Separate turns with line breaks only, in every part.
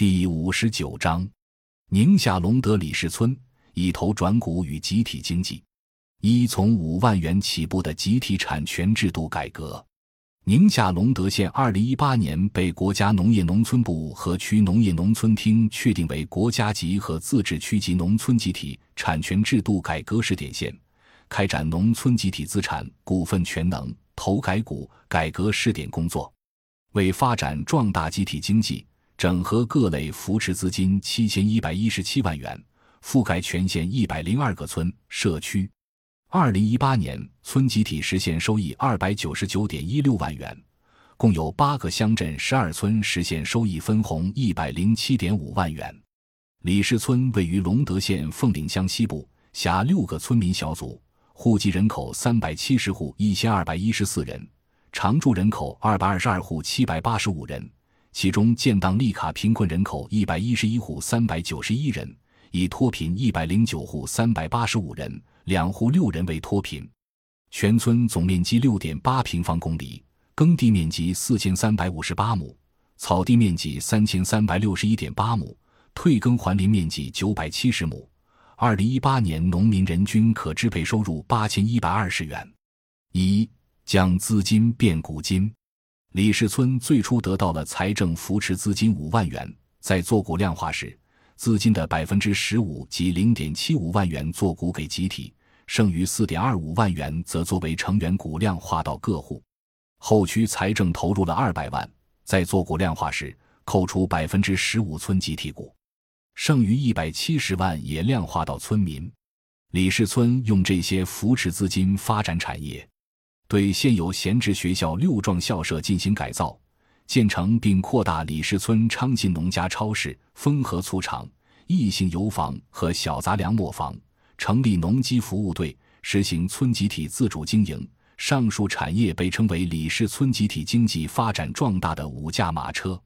第五十九章：宁夏隆德李氏村以投转股与集体经济。一从五万元起步的集体产权制度改革。宁夏隆德县二零一八年被国家农业农村部和区农业农村厅确定为国家级和自治区级农村集体产权制度改革试点县，开展农村集体资产股份权能投改股改革试点工作，为发展壮大集体经济，整合各类扶持资金七千一百一十七万元，覆盖全县一百零二个村社区。二零一八年，村集体实现收益二百九十九点一六万元，共有八个乡镇十二村实现收益分红一百零七点五万元。李氏村位于隆德县凤岭乡西部，辖六个村民小组，户籍人口三百七十户一千二百一十四人，常住人口二百二十二户七百八十五人，其中建档立卡贫困人口一百一十一户三百九十一人，已脱贫一百零九户三百八十五人。两户六人为脱贫，全村总面积六点八平方公里，耕地面积四千三百五十八亩，草地面积三千三百六十一点八亩，退耕还林面积九百七十亩。二零一八年农民人均可支配收入八千一百二十元。一将资金变股金，李氏村最初得到了财政扶持资金五万元，在做股量化时，资金的百分之十五及零点七五万元做股给集体。剩余四点二五万元则作为成员股量化到各户，后区财政投入了二百万，在做股量化时扣除百分之十五村集体股，剩余一百七十万也量化到村民。李氏村用这些扶持资金发展产业，对现有闲置学校六幢校舍进行改造，建成并扩大李氏村昌进农家超市、丰和醋厂、异性油坊和小杂粮磨坊。成立农机服务队，实行村集体自主经营。上述产业被称为李氏村集体经济发展壮大的五驾马车。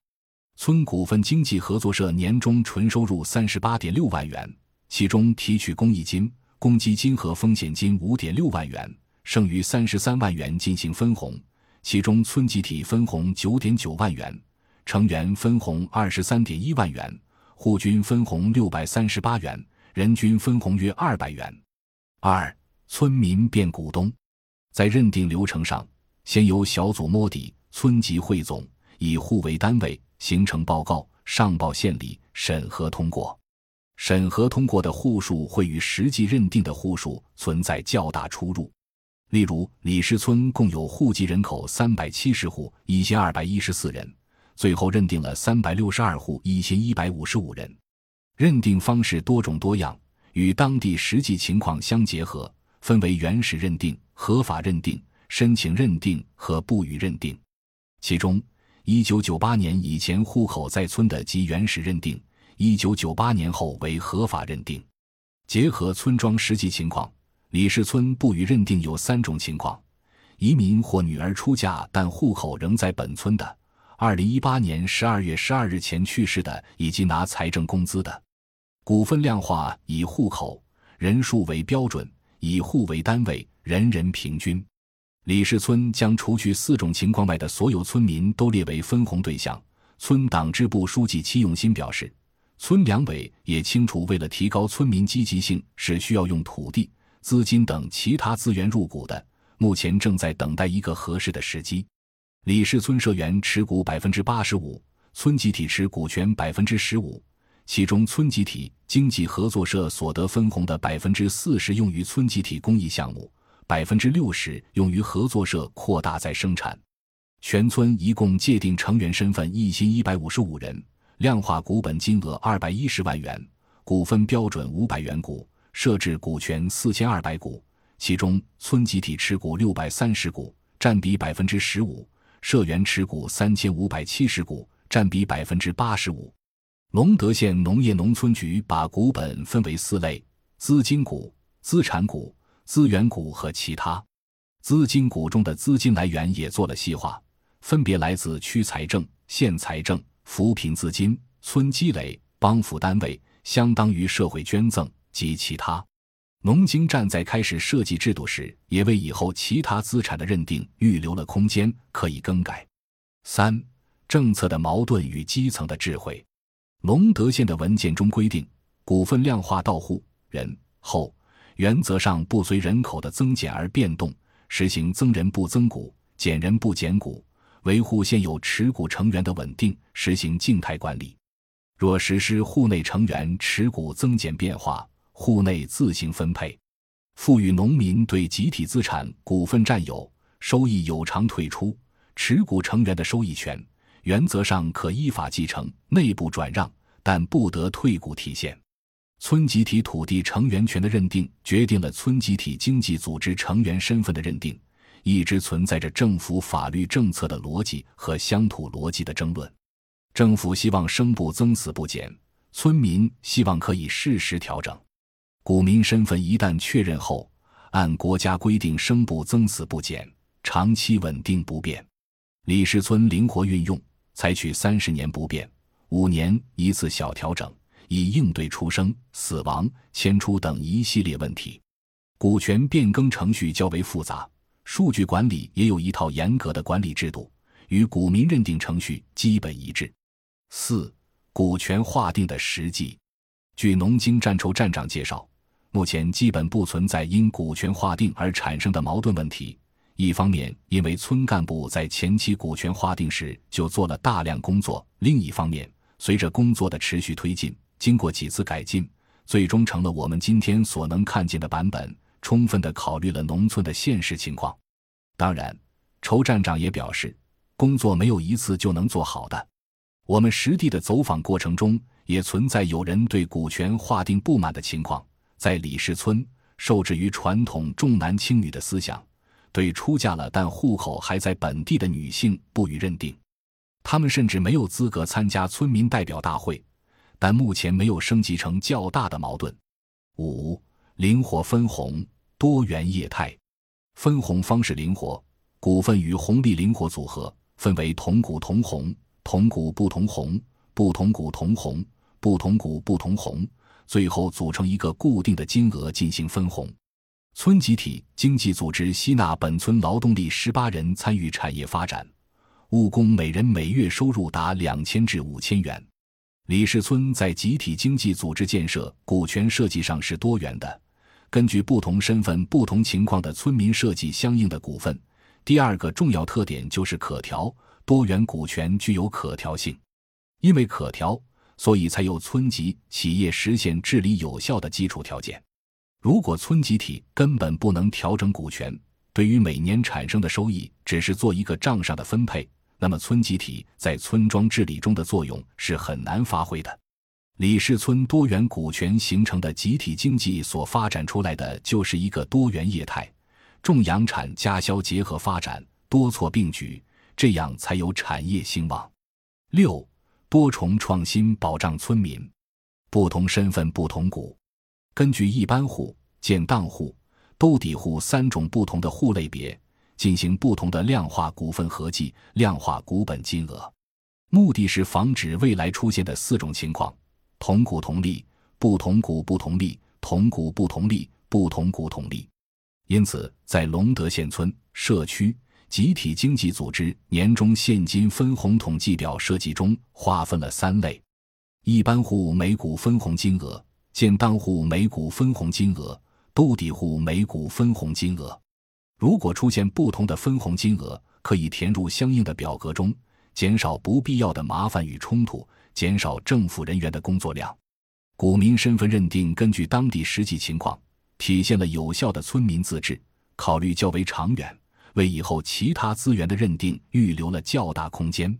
村股份经济合作社年终纯收入三十八点六万元，其中提取公益金、公积金和风险金五点六万元，剩余三十三万元进行分红，其中村集体分红九点九万元，成员分红二十三点一万元，户均分红六百三十八元。人均分红约二百元。二、村民变股东，在认定流程上，先由小组摸底，村级汇总，以户为单位形成报告，上报县里审核通过。审核通过的户数会与实际认定的户数存在较大出入。例如，李氏村共有户籍人口三百七十户一千二百一十四人，最后认定了三百六十二户一千一百五十五人。认定方式多种多样，与当地实际情况相结合，分为原始认定、合法认定、申请认定和不予认定。其中，一九九八年以前户口在村的即原始认定，一九九八年后为合法认定。结合村庄实际情况，李氏村不予认定有三种情况：移民或女儿出嫁但户口仍在本村的；二零一八年十二月十二日前去世的，以及拿财政工资的。股份量化以户口人数为标准，以户为单位，人人平均。李氏村将除去四种情况外的所有村民都列为分红对象。村党支部书记戚永新表示，村两委也清楚，为了提高村民积极性，是需要用土地、资金等其他资源入股的。目前正在等待一个合适的时机。李氏村社员持股百分之八十五，村集体持股权百分之十五。其中，村集体经济合作社所得分红的百分之四十用于村集体公益项目，百分之六十用于合作社扩大再生产。全村一共界定成员身份一千一百五十五人，量化股本金额二百一十万元，股份标准五百元股，设置股权四千二百股。其中，村集体持股六百三十股，占比百分之十五；社员持股三千五百七十股，占比百分之八十五。隆德县农业农村局把股本分为四类：资金股、资产股、资源股和其他。资金股中的资金来源也做了细化，分别来自区财政、县财政、扶贫资金、村积累、帮扶单位，相当于社会捐赠及其他。农经站在开始设计制度时，也为以后其他资产的认定预留了空间，可以更改。三、政策的矛盾与基层的智慧。隆德县的文件中规定，股份量化到户人后，原则上不随人口的增减而变动，实行增人不增股、减人不减股，维护现有持股成员的稳定，实行静态管理。若实施户内成员持股增减变化，户内自行分配，赋予农民对集体资产股份占有、收益有偿退出、持股成员的收益权。原则上可依法继承、内部转让，但不得退股提现。村集体土地成员权的认定，决定了村集体经济组织成员身份的认定，一直存在着政府法律政策的逻辑和乡土逻辑的争论。政府希望生不增、死不减，村民希望可以适时调整。股民身份一旦确认后，按国家规定生不增、死不减，长期稳定不变。李氏村灵活运用。采取三十年不变、五年一次小调整，以应对出生、死亡、迁出等一系列问题。股权变更程序较为复杂，数据管理也有一套严格的管理制度，与股民认定程序基本一致。四、股权划定的实际。据农经战筹站长介绍，目前基本不存在因股权划定而产生的矛盾问题。一方面，因为村干部在前期股权划定时就做了大量工作；另一方面，随着工作的持续推进，经过几次改进，最终成了我们今天所能看见的版本，充分的考虑了农村的现实情况。当然，筹站长也表示，工作没有一次就能做好的。我们实地的走访过程中，也存在有人对股权划定不满的情况。在李氏村，受制于传统重男轻女的思想。对出嫁了但户口还在本地的女性不予认定，他们甚至没有资格参加村民代表大会。但目前没有升级成较大的矛盾。五、灵活分红，多元业态，分红方式灵活，股份与红利灵活组合，分为同股同红、同股不同红、不同股同红、不同股不同红，最后组成一个固定的金额进行分红。村集体经济组织吸纳本村劳动力十八人参与产业发展，务工每人每月收入达两千至五千元。李氏村在集体经济组织建设股权设计上是多元的，根据不同身份、不同情况的村民设计相应的股份。第二个重要特点就是可调，多元股权具有可调性，因为可调，所以才有村级企业实现治理有效的基础条件。如果村集体根本不能调整股权，对于每年产生的收益只是做一个账上的分配，那么村集体在村庄治理中的作用是很难发挥的。李氏村多元股权形成的集体经济所发展出来的就是一个多元业态，重养产家销结合发展，多措并举，这样才有产业兴旺。六多重创新保障村民，不同身份不同股。根据一般户、建档户、兜底户三种不同的户类别，进行不同的量化股份合计、量化股本金额，目的是防止未来出现的四种情况：同股同利、不同股不同利、同股不同利、不同股同利。因此，在隆德县村社区集体经济组织年终现金分红统计表设计中，划分了三类：一般户每股分红金额。建档户每股分红金额，兜底户每股分红金额。如果出现不同的分红金额，可以填入相应的表格中，减少不必要的麻烦与冲突，减少政府人员的工作量。股民身份认定根据当地实际情况，体现了有效的村民自治，考虑较为长远，为以后其他资源的认定预留了较大空间。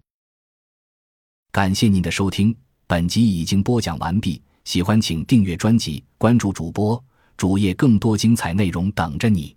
感谢您的收听，本集已经播讲完毕。喜欢请订阅专辑，关注主播主页，更多精彩内容等着你。